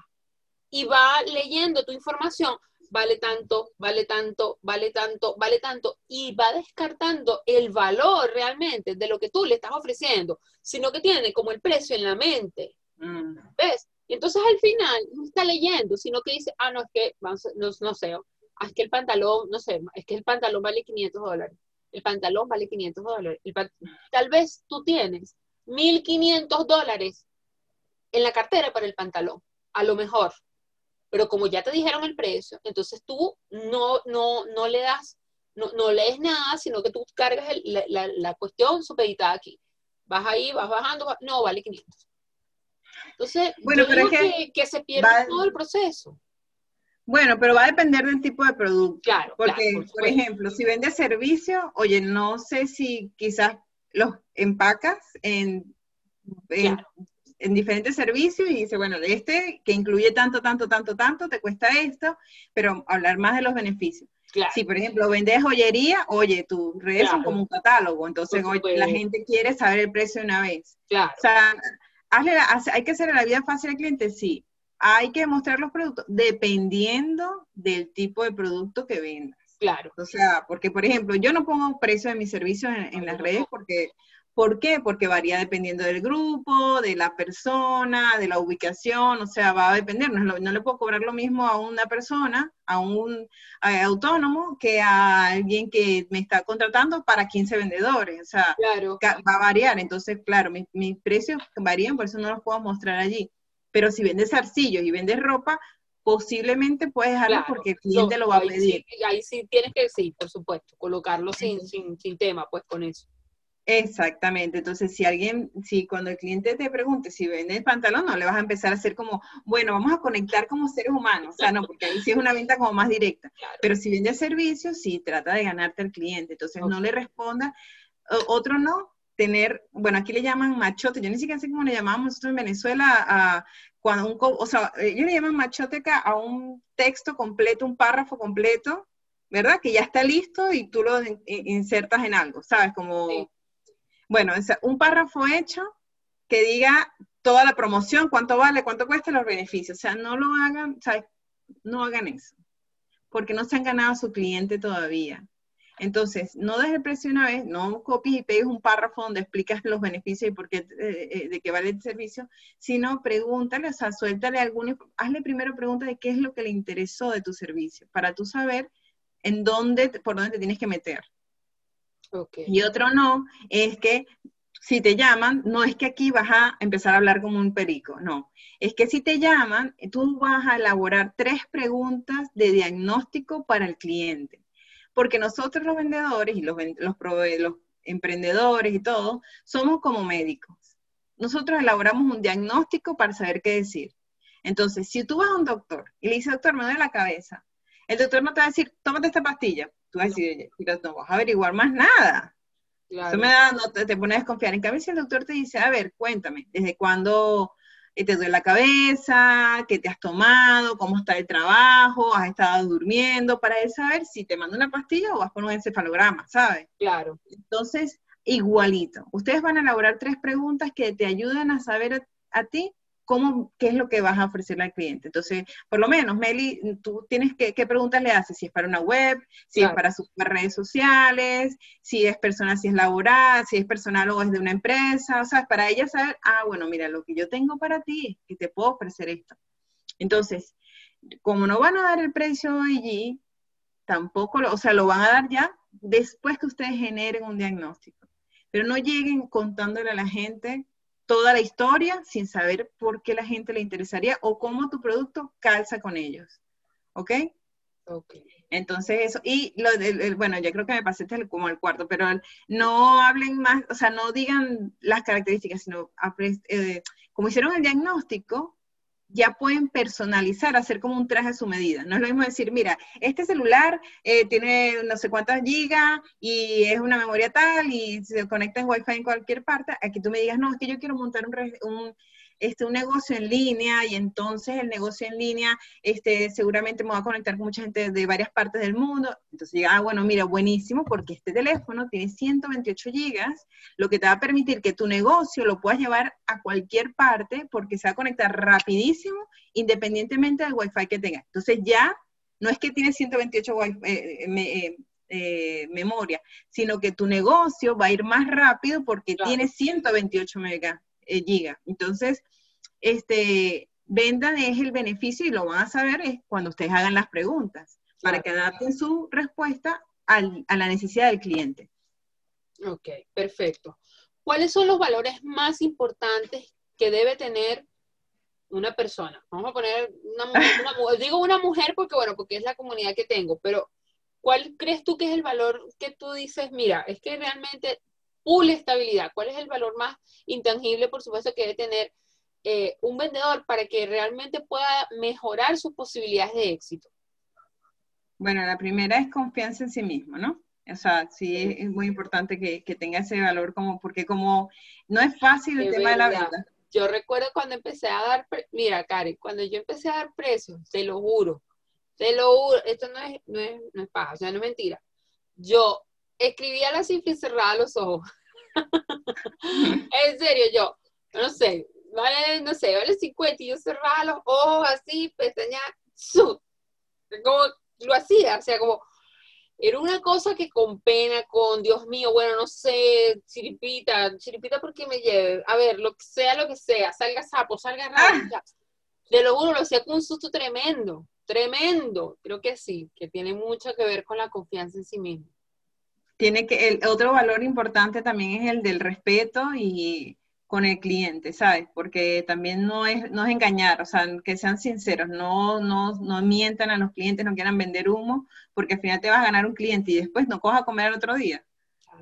y va leyendo tu información, vale tanto, vale tanto, vale tanto, vale tanto, y va descartando el valor realmente de lo que tú le estás ofreciendo, sino que tiene como el precio en la mente. Mm. ¿Ves? Y entonces al final no está leyendo, sino que dice, ah, no, es que, no, no sé, ah, es que el pantalón, no sé, es que el pantalón vale 500 dólares. El pantalón vale 500 dólares. Tal vez tú tienes 1.500 dólares en la cartera para el pantalón, a lo mejor Pero como ya te dijeron el precio, entonces tú no, no, no le das, no, no lees nada, sino que tú cargas la, la, la, cuestión supeditada aquí. Vas ahí, vas bajando, no, vale 500. Entonces, bueno, yo pero que, que, se pierde todo el proceso. Bueno, pero va a depender del tipo de producto. Claro. Porque, por, ejemplo, si vendes servicio, oye, no sé si quizás los empacas en, en, diferentes servicios y dice, bueno, de este que incluye tanto, tanto, tanto, tanto, te cuesta esto, pero hablar más de los beneficios. Claro. Si, por ejemplo, vendes joyería, oye, tus redes son como un catálogo, entonces la gente quiere saber el precio una vez. Claro. O sea, hay que hacerle la vida fácil al cliente, sí hay que mostrar los productos dependiendo del tipo de producto que vendas. Claro. O sea, porque, por ejemplo, yo no pongo precio de mis servicios en, las redes porque, ¿por qué? Porque varía dependiendo del grupo, de la persona, de la ubicación, o sea, va a depender. No, le puedo cobrar lo mismo a una persona, a un autónomo, que a alguien que me está contratando para 15 vendedores. O sea, va a variar. Entonces, claro, mis precios varían, por eso no los puedo mostrar allí. Pero si vendes arcillos y vendes ropa, posiblemente puedes dejarlo porque el cliente lo va a pedir. ahí sí tienes que, sí, por supuesto, colocarlo sin, sin, sin tema, pues con eso. Exactamente, entonces si alguien, si cuando el cliente te pregunte si vende pantalón, no le vas a empezar a hacer como, bueno, vamos a conectar como seres humanos, o sea, no, porque ahí sí es una venta como más directa, pero si vende servicios, sí, trata de ganarte al cliente, entonces no le responda, otro no, tener, bueno, aquí le llaman machote, yo ni siquiera sé cómo le llamamos nosotros en Venezuela a cuando un, o sea, ellos le llaman machoteca a un texto completo, un párrafo completo, ¿verdad? Que ya está listo y tú lo insertas en algo, ¿sabes? Como, bueno, un párrafo hecho que diga toda la promoción, cuánto vale, cuánto cuesta los beneficios, o sea, no lo hagan, ¿sabes? No hagan eso, porque no se han ganado a su cliente todavía. Entonces, no des el precio una vez, no copies y pegues un párrafo donde explicas los beneficios y por qué, eh, eh, de qué vale el servicio, sino pregúntale, o sea, suéltale alguna, hazle primero preguntas de qué es lo que le interesó de tu servicio, para tú saber en dónde, por dónde te tienes que meter. Okay. Y otro no, es que si te llaman, no es que aquí vas a empezar a hablar como un perico, no. Es que si te llaman, tú vas a elaborar tres preguntas de diagnóstico para el cliente porque nosotros los vendedores y los, los, los emprendedores y todo, somos como médicos. Nosotros elaboramos un diagnóstico para saber qué decir. Entonces, si tú vas a un doctor y le dices, doctor, me duele la cabeza, el doctor no te va a decir, tómate esta pastilla. Tú vas a decir, no vas a averiguar más nada. Claro. me da, no te, te pones a desconfiar. En cambio, si el doctor te dice, a ver, cuéntame, ¿desde cuándo te duele la cabeza, qué te has tomado, cómo está el trabajo, has estado durmiendo, para él saber si te manda una pastilla o vas por un encefalograma, ¿sabes? Claro. Entonces, igualito. Ustedes van a elaborar tres preguntas que te ayuden a saber a ti cómo, qué es lo que vas a ofrecerle al cliente. Entonces, por lo menos, Meli, tú tienes que, qué preguntas le haces, si es para una web, si es para sus redes sociales, si es personal, si es laboral, si es personal o es de una empresa, o sea, para ella saber, ah, bueno, mira, lo que yo tengo para ti es que te puedo ofrecer esto. Entonces, como no van a dar el precio allí, tampoco, lo, o sea, lo van a dar ya después que ustedes generen un diagnóstico. Pero no lleguen contándole a la gente toda la historia sin saber por qué la gente le interesaría o cómo tu producto calza con ellos. ¿Ok? Ok. Entonces eso, y lo bueno, ya creo que me pasé como al cuarto, pero no hablen más, o sea, no digan las características, sino eh, como hicieron el diagnóstico, ya pueden personalizar, hacer como un traje a su medida. No es lo mismo decir, mira, este celular eh, tiene no sé cuántas gigas y es una memoria tal y se conecta en Wi-Fi en cualquier parte. Aquí tú me digas, no, es que yo quiero montar un este, un negocio en línea y entonces el negocio en línea este, seguramente me va a conectar con mucha gente de varias partes del mundo. Entonces ah, bueno, mira, buenísimo, porque este teléfono tiene 128 gigas, lo que te va a permitir que tu negocio lo puedas llevar a cualquier parte porque se va a conectar rapidísimo independientemente del wifi que tenga. Entonces ya no es que tiene 128 wifi, eh, eh, eh, memoria, sino que tu negocio va a ir más rápido porque tiene 128 megas. Eh, giga. Entonces, este, vendan es el beneficio y lo van a saber es cuando ustedes hagan las preguntas, para que adapten su respuesta a la necesidad del cliente. Ok, perfecto. ¿Cuáles son los valores más importantes que debe tener una persona, vamos a poner una mujer, una mujer, digo una mujer porque bueno, porque es la comunidad que tengo, pero ¿cuál crees tú que es el valor que tú dices, mira, es que realmente pule estabilidad, cuál es el valor más intangible, por supuesto, que debe tener eh, un vendedor para que realmente pueda mejorar sus posibilidades de éxito? Bueno, la primera es confianza en sí mismo, ¿no? O sea, sí es, muy importante que, tenga ese valor como, porque como no es fácil el tema de la venta. Yo recuerdo cuando empecé a dar, mira, Karen, cuando yo empecé a dar precios, te lo juro, te lo juro, esto no es, no es, no es paja, o sea, no es mentira. Yo escribía la cifra y cerraba los ojos. en serio, yo, no sé, vale, no sé, vale 50 y yo cerraba los ojos así, pestaña, su, como lo hacía, o sea, como, era una cosa que con pena, con Dios mío, bueno, no sé, chiripita, chiripita porque me lleve, a ver, lo que sea, lo que sea, salga sapo, salga rata, ah. de lo uno lo hacía con un susto tremendo, tremendo, creo que sí, que tiene mucho que ver con la confianza en sí mismo. Tiene que, el otro valor importante también es el del respeto y con el cliente, ¿sabes? Porque también no es, no es engañar, o sea, que sean sinceros, no, no, no mientan a los clientes, no quieran vender humo, porque al final te vas a ganar un cliente y después no cojas a comer el otro día,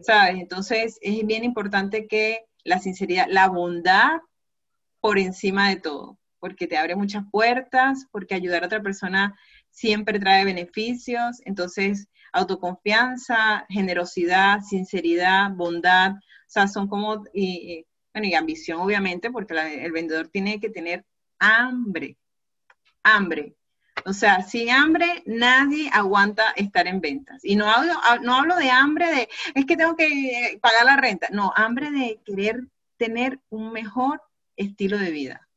¿sabes? Entonces es bien importante que la sinceridad, la bondad por encima de todo, porque te abre muchas puertas, porque ayudar a otra persona siempre trae beneficios, entonces autoconfianza, generosidad, sinceridad, bondad, o sea, son como y ambición obviamente, porque el vendedor tiene que tener hambre, hambre. O sea, sin hambre nadie aguanta estar en ventas. Y no hablo, no hablo de hambre de, es que tengo que pagar la renta. No, hambre de querer tener un mejor estilo de vida.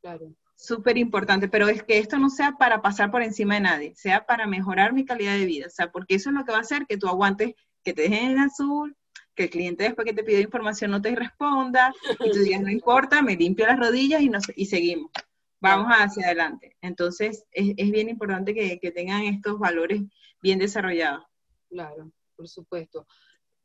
Claro. Súper importante, pero es que esto no sea para pasar por encima de nadie, sea para mejorar mi calidad de vida. O sea, porque eso es lo que va a hacer que tú aguantes, que te dejen en azul, que el cliente después que te pide información no te responda y tú digas, no importa, me limpio las rodillas y, nos, y seguimos. Vamos hacia adelante. Entonces, es, es bien importante que, que, tengan estos valores bien desarrollados. Claro, por supuesto.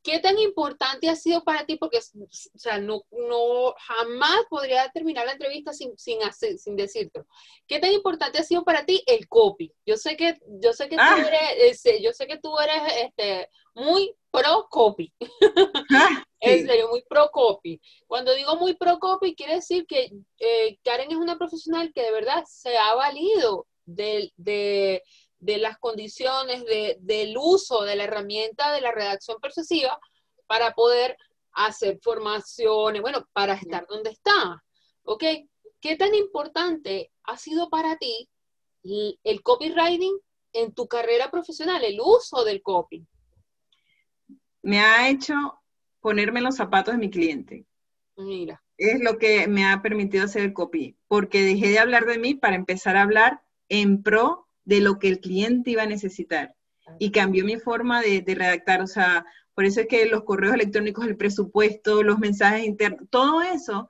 ¿Qué tan importante ha sido para ti? Porque, o sea, no, no jamás podría terminar la entrevista sin, sin, hacer, sin decirte. ¿Qué tan importante ha sido para ti el copy? Yo sé que, yo sé que tú ah. eres, yo sé que tú eres este, muy pro copy. Ah, en serio, muy pro copy. Cuando digo muy pro copy, quiere decir que eh, Karen es una profesional que de verdad se ha valido de, de de las condiciones del uso de la herramienta de la redacción persuasiva para poder hacer formaciones, bueno, para estar donde está. ¿Ok? ¿Qué tan importante ha sido para ti el copywriting en tu carrera profesional, el uso del copy? Me ha hecho ponerme los zapatos de mi cliente. Mira. Es lo que me ha permitido hacer el copy, porque dejé de hablar de mí para empezar a hablar en pro de lo que el cliente iba a necesitar. Y cambió mi forma de, redactar, o sea, por eso es que los correos electrónicos, el presupuesto, los mensajes internos, todo eso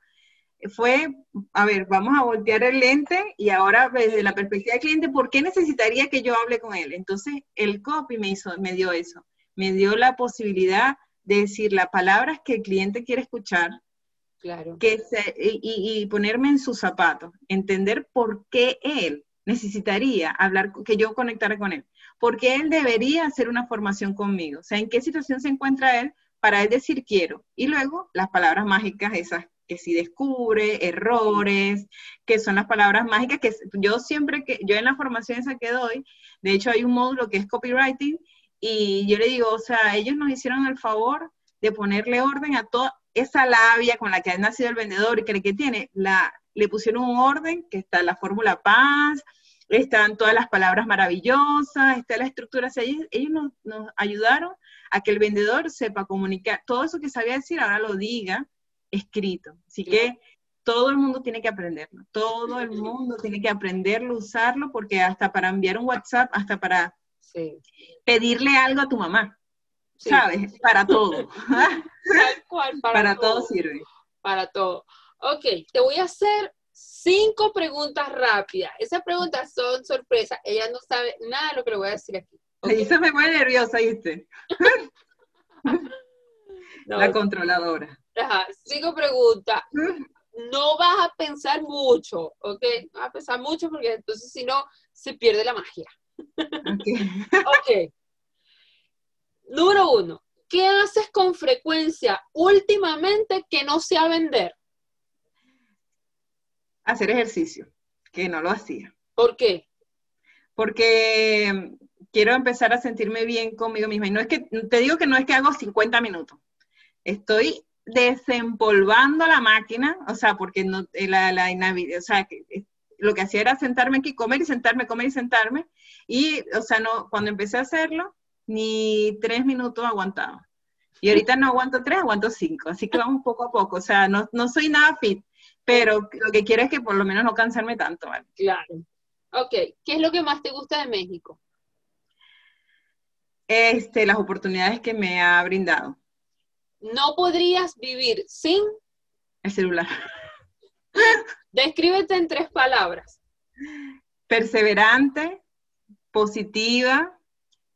fue, a ver, vamos a voltear el lente y ahora desde la perspectiva del cliente, ¿por qué necesitaría que yo hable con él? Entonces, el copy me, hizo, me dio eso, me dio la posibilidad de decir las palabras que el cliente quiere escuchar, claro. que y, y, ponerme en sus zapatos, entender por qué él necesitaría hablar, que yo conectara con él, porque él debería hacer una formación conmigo, o sea, en qué situación se encuentra él para él decir quiero. Y luego las palabras mágicas esas que si descubre, errores, que son las palabras mágicas que yo siempre que, yo en la formación esa que doy, de hecho hay un módulo que es copywriting y yo le digo, o sea, ellos nos hicieron el favor de ponerle orden a toda esa labia con la que ha nacido el vendedor y que, que tiene, la, le pusieron un orden que está la fórmula paz, están todas las palabras maravillosas, está la estructura. ellos, nos, ayudaron a que el vendedor sepa comunicar todo eso que sabía decir, ahora lo diga escrito. Así que todo el mundo tiene que aprenderlo, todo el mundo tiene que aprenderlo, usarlo, porque hasta para enviar un WhatsApp, hasta para pedirle algo a tu mamá, ¿sabes? Para todo. para, todo sirve. Para todo. Ok, te voy a hacer cinco preguntas rápidas. Esas preguntas son sorpresa. Ella no sabe nada de lo que le voy a decir aquí. Okay. se me pone nerviosa, ¿viste? La controladora. Ajá, cinco preguntas. no vas a pensar mucho, ¿ok? No vas a pensar mucho porque entonces si no, se pierde la magia. Ok. Número uno, ¿qué haces con frecuencia últimamente que no sea vender? Hacer ejercicio, que no lo hacía. ¿Por qué? Porque quiero empezar a sentirme bien conmigo misma. Y no es que, te digo que no es que hago 50 minutos. Estoy desempolvando la máquina, o sea, porque no, eh, la, la, o sea, eh, lo que hacía era sentarme aquí, comer y sentarme, comer y sentarme. Y, o sea, no, cuando empecé a hacerlo, ni tres minutos aguantaba. Y ahorita no aguanto tres, aguanto cinco. Así que vamos poco a poco. O sea, no, no soy nada fit, pero lo que quiero es que por lo menos no cansarme tanto. ¿vale? Claro. Ok, ¿qué es lo que más te gusta de México? Este, las oportunidades que me ha brindado. No podrías vivir sin el celular. Descríbete en tres palabras. Perseverante, positiva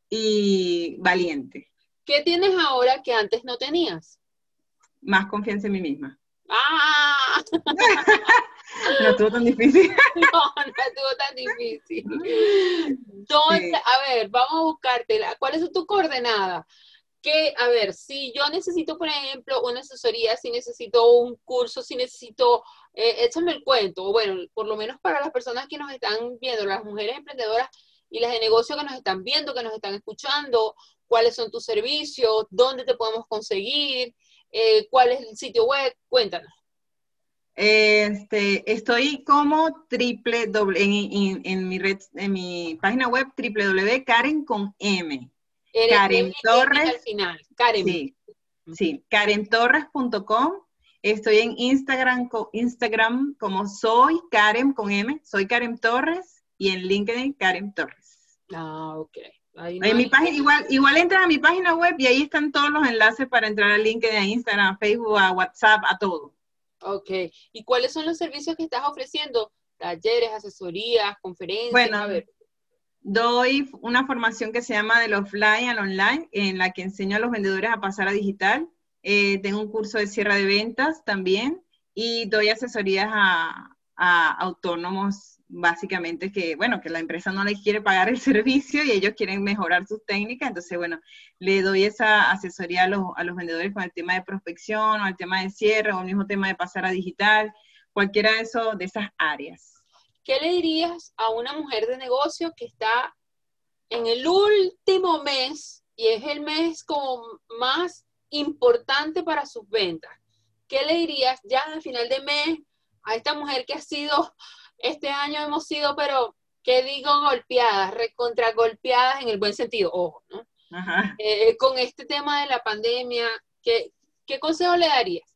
y valiente. ¿Qué tienes ahora que antes no tenías? Más confianza en mí misma. ¡Ah! no estuvo tan difícil. no, no estuvo tan difícil. ¿Dónde? A ver, vamos a buscarte. ¿Cuál es tu coordenada? Que, a ver, si yo necesito, por ejemplo, una asesoría, si necesito un curso, si necesito, eh, échame el cuento, bueno, por lo menos para las personas que nos están viendo, las mujeres emprendedoras y las de negocio que nos están viendo, que nos están escuchando, cuáles son tus servicios, dónde te podemos conseguir, eh, cuál es el sitio web, cuéntanos. Este, estoy como triple en, en, mi red, en mi página web www.karen con M. Karen Torres. Al final, Karen. Sí, sí karentorres.com. Estoy en Instagram, Instagram como soy Karen con M, soy Karen Torres y en LinkedIn Karen Torres. Ah, ok. En mi página, igual, igual entran a mi página web y ahí están todos los enlaces para entrar a LinkedIn, a Instagram, a Facebook, a WhatsApp, a todo. Ok. ¿Y cuáles son los servicios que estás ofreciendo? Talleres, asesorías, conferencias. Bueno, a ver doy una formación que se llama del offline al online, en la que enseño a los vendedores a pasar a digital. Eh, tengo un curso de cierre de ventas también y doy asesorías a, autónomos, básicamente, que, bueno, que la empresa no les quiere pagar el servicio y ellos quieren mejorar sus técnicas. Entonces, bueno, le doy esa asesoría a los, a los vendedores con el tema de prospección o el tema de cierre o el mismo tema de pasar a digital, cualquiera de, eso, de esas áreas. ¿qué le dirías a una mujer de negocio que está en el último mes y es el mes como más importante para sus ventas? ¿Qué le dirías ya al final de mes a esta mujer que ha sido, este año hemos sido, pero, ¿qué digo? Golpeadas, recontra golpeadas en el buen sentido, ojo, ¿no? Eh, con este tema de la pandemia, ¿qué, ¿qué consejo le darías?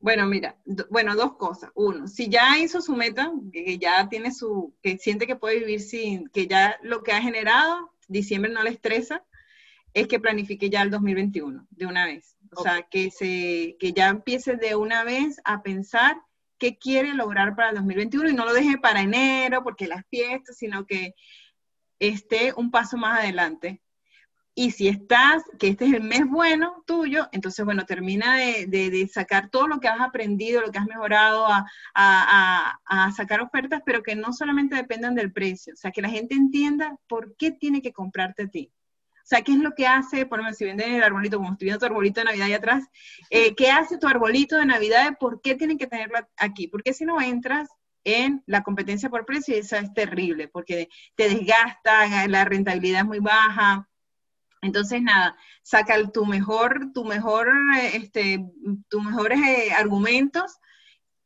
Bueno, mira, bueno, dos cosas. Uno, si ya hizo su meta, que ya tiene su, que siente que puede vivir sin, que ya lo que ha generado, diciembre no le estresa, es que planifique ya el 2021 de una vez. O sea, que, se, que ya empiece de una vez a pensar qué quiere lograr para el 2021 y no lo deje para enero porque las fiestas, sino que esté un paso más adelante y si estás, que este es el mes bueno tuyo, entonces, bueno, termina de, sacar todo lo que has aprendido, lo que has mejorado, a, sacar ofertas, pero que no solamente dependan del precio, o sea, que la gente entienda por qué tiene que comprarte a ti. Sea, ¿qué es lo que hace, por ejemplo, si venden el arbolito, como estoy viendo tu arbolito de Navidad ahí atrás, eh, ¿qué hace tu arbolito de Navidad? ¿Por qué tienen que tenerlo aquí? Porque si no entras en la competencia por precio, esa es terrible, porque te desgasta, la rentabilidad es muy baja, entonces, nada, saca tu mejor, tu mejor, este, tus mejores eh, argumentos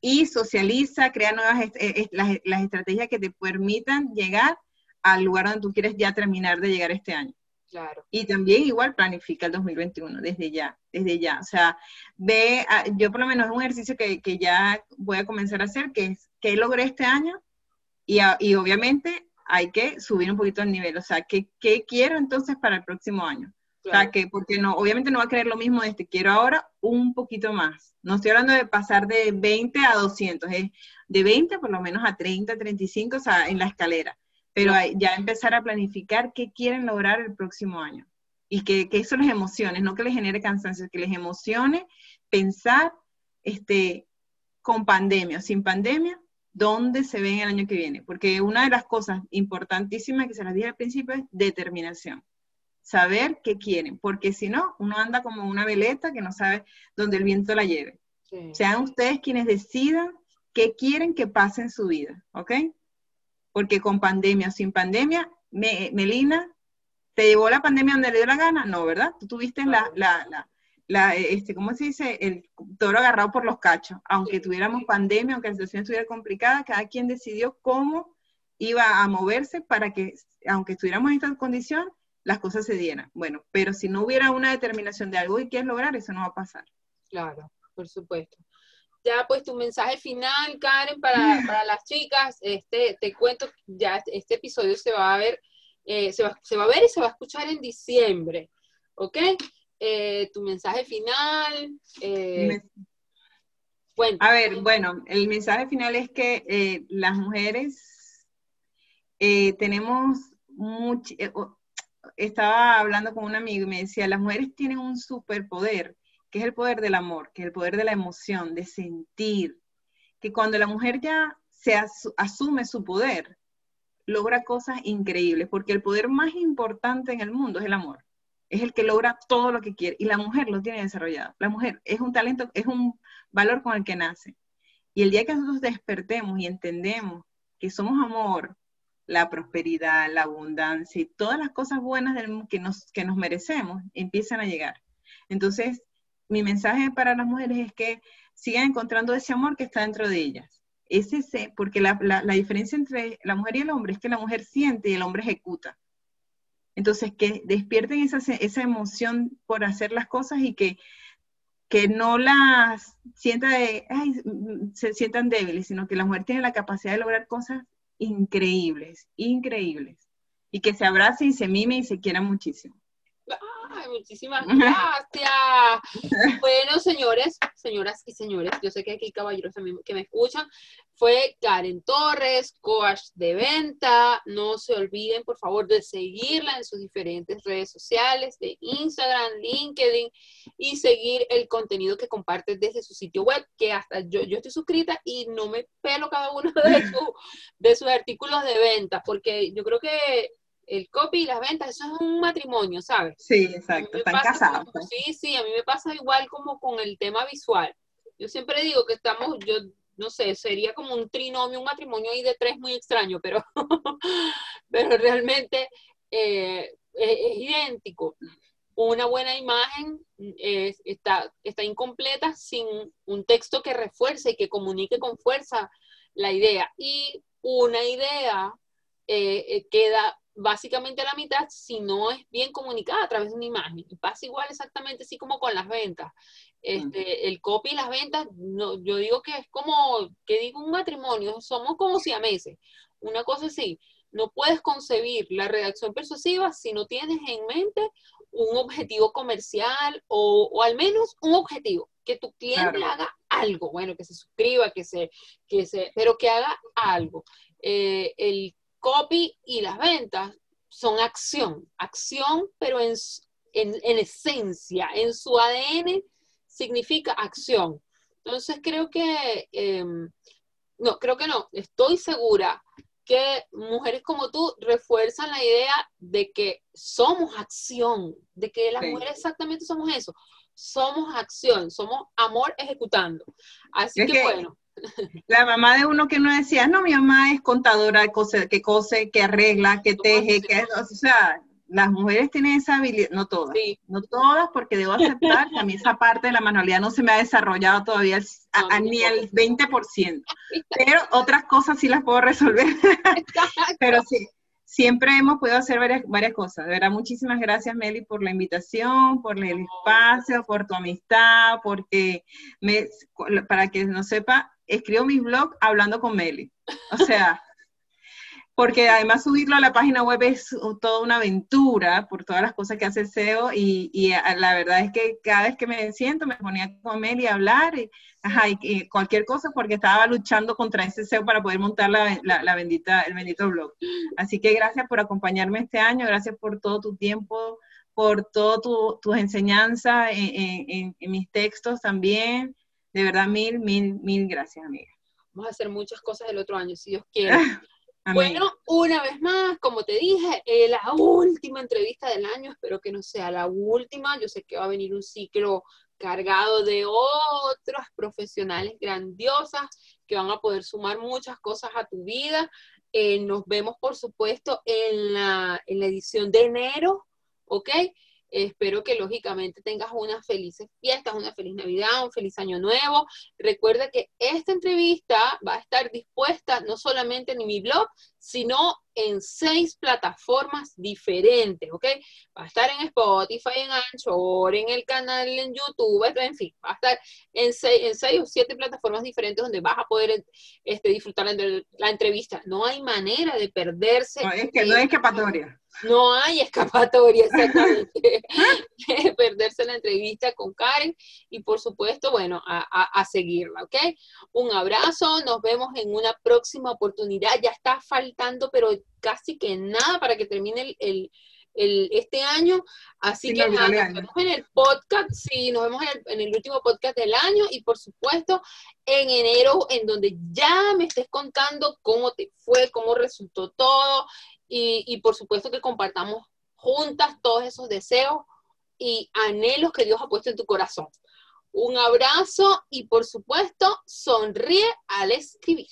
y socializa, crea nuevas eh, las, las, estrategias que te permitan llegar al lugar donde tú quieres ya terminar de llegar este año. Claro. Y también igual planifica el 2021, desde ya, desde ya. O sea, ve, yo por lo menos es un ejercicio que, que, ya voy a comenzar a hacer, que es, ¿qué logré este año? Y, y obviamente hay que subir un poquito el nivel. O sea, ¿qué, quiero entonces para el próximo año? O sea, que, porque no, obviamente no va a querer lo mismo de este, quiero ahora un poquito más. No estoy hablando de pasar de 20 a 200, es de 20 por lo menos a 30, 35, o sea, en la escalera. Pero ya empezar a planificar qué quieren lograr el próximo año. Y que, que eso les emocione, no que les genere cansancio, que les emocione pensar, este, con pandemia o sin pandemia, dónde se ven el año que viene. Porque una de las cosas importantísimas que se las dije al principio es determinación. Saber qué quieren, porque si no, uno anda como una veleta que no sabe dónde el viento la lleve. Sean ustedes quienes decidan qué quieren que pase en su vida, ¿ok? Porque con pandemia o sin pandemia, Melina, ¿te llevó la pandemia donde le dio la gana? No, ¿verdad? Tú tuviste la, la, la, este, ¿cómo se dice? El toro agarrado por los cachos. Aunque tuviéramos pandemia, aunque la situación estuviera complicada, cada quien decidió cómo iba a moverse para que, aunque estuviéramos en esta condición, las cosas se dieran. Bueno, pero si no hubiera una determinación de algo y quieres lograr, eso no va a pasar. Claro, por supuesto. Ya pues tu mensaje final, Karen, para, para las chicas, este, te cuento, ya este episodio se va a ver, eh, se, va, se va a ver y se va a escuchar en diciembre, ¿ok? Eh, tu mensaje final. Eh, a ver, bueno, el mensaje final es que las mujeres tenemos mucho, estaba hablando con un amigo y me decía, las mujeres tienen un superpoder, que es el poder del amor, que es el poder de la emoción, de sentir, que cuando la mujer ya se asume su poder, logra cosas increíbles, porque el poder más importante en el mundo es el amor es el que logra todo lo que quiere y la mujer lo tiene desarrollado. La mujer es un talento, es un valor con el que nace. Y el día que nosotros despertemos y entendemos que somos amor, la prosperidad, la abundancia y todas las cosas buenas del, que, nos, que nos merecemos empiezan a llegar. Entonces, mi mensaje para las mujeres es que sigan encontrando ese amor que está dentro de ellas. Ese, porque la, la diferencia entre la mujer y el hombre es que la mujer siente y el hombre ejecuta. Entonces, que despierten esa, esa emoción por hacer las cosas y que, que no las sienta de, se sientan débiles, sino que la mujer tiene la capacidad de lograr cosas increíbles, increíbles. Y que se abrace y se mime y se quiera muchísimo muchísimas gracias. bueno, señores, señoras y señores, yo sé que aquí caballeros también que me escuchan. Fue Karen Torres, coach de venta. No se olviden, por favor, de seguirla en sus diferentes redes sociales, de Instagram, LinkedIn, y seguir el contenido que comparte desde su sitio web, que hasta yo, yo estoy suscrita y no me pelo cada uno de, de sus artículos de venta, porque yo creo que el copy y las ventas, eso es un matrimonio, ¿sabes? Sí, exacto, están casados. Pues. sí, sí, a mí me pasa igual como con el tema visual. Yo siempre digo que estamos, yo no sé, sería como un trinomio, un matrimonio ahí de tres muy extraño, pero, pero realmente eh, es, idéntico. Una buena imagen está, está incompleta sin un texto que refuerce y que comunique con fuerza la idea. Y una idea eh, eh, queda básicamente a la mitad si no es bien comunicada a través de una imagen. Y pasa igual exactamente así como con las ventas. Este, el copy y las ventas, no, yo digo que es como, que digo un matrimonio, somos como siameses. Una cosa así, no puedes concebir la redacción persuasiva si no tienes en mente un objetivo comercial o, al menos un objetivo, que tu cliente haga algo, bueno, que se suscriba, que se, que se, pero que haga algo. Eh, el copy y las ventas son acción, acción, pero en, en, esencia, en su ADN significa acción. Entonces creo que, em, no, creo que no, estoy segura que mujeres como tú refuerzan la idea de que somos acción, de que las mujeres exactamente somos eso, somos acción, somos amor ejecutando. Así que, bueno. La mamá de uno que no decía, no, mi mamá es contadora, que cose, que arregla, que teje, que, o sea, las mujeres tienen esa habilidad, no todas, no todas, porque debo aceptar que a mí esa parte de la manualidad no se me ha desarrollado todavía ni el 20%, pero otras cosas sí las puedo resolver, pero sí, siempre hemos podido hacer varias, varias cosas. De verdad, muchísimas gracias, Meli, por la invitación, por el espacio, por tu amistad, porque me, para que no sepa, escribo mis blogs hablando con Meli. O sea, porque además subirlo a la página web es toda una aventura por todas las cosas que hace SEO y, la verdad es que cada vez que me siento me ponía con Meli a hablar y, ajá, y, cualquier cosa porque estaba luchando contra ese SEO para poder montar la, la, bendita, el bendito blog. Así que gracias por acompañarme este año, gracias por todo tu tiempo, por todas tus enseñanzas en, en, en mis textos también De verdad, mil, mil, mil gracias, amiga. Vamos a hacer muchas cosas el otro año, si Dios quiere. Bueno, una vez más, como te dije, eh, la última entrevista del año, espero que no sea la última, yo sé que va a venir un ciclo cargado de otras profesionales grandiosas que van a poder sumar muchas cosas a tu vida. Eh, nos vemos, por supuesto, en la, en la edición de enero, ¿ok? Espero que lógicamente tengas unas felices fiestas, una feliz Navidad, un feliz año nuevo. Recuerda que esta entrevista va a estar dispuesta no solamente en mi blog, sino en seis plataformas diferentes, ¿ok? Va a estar en Spotify, en Anchor, en el canal en YouTube, en fin, va a estar en seis, en seis o siete plataformas diferentes donde vas a poder este, disfrutar la entrevista. No hay manera de perderse. No, es que no hay escapatoria. No hay escapatoria, exactamente. perderse la entrevista con Karen y por supuesto, bueno, a, a, seguirla, ¿ok? Un abrazo, nos vemos en una próxima oportunidad. Ya está faltando, pero casi que nada para que termine el, el, este año. Así que nada, nos vemos en el podcast, sí, nos vemos en el, en el, último podcast del año y por supuesto en enero, en donde ya me estés contando cómo te fue, cómo resultó todo y, y por supuesto que compartamos juntas todos esos deseos y anhelos que Dios ha puesto en tu corazón. Un abrazo y por supuesto sonríe al escribir.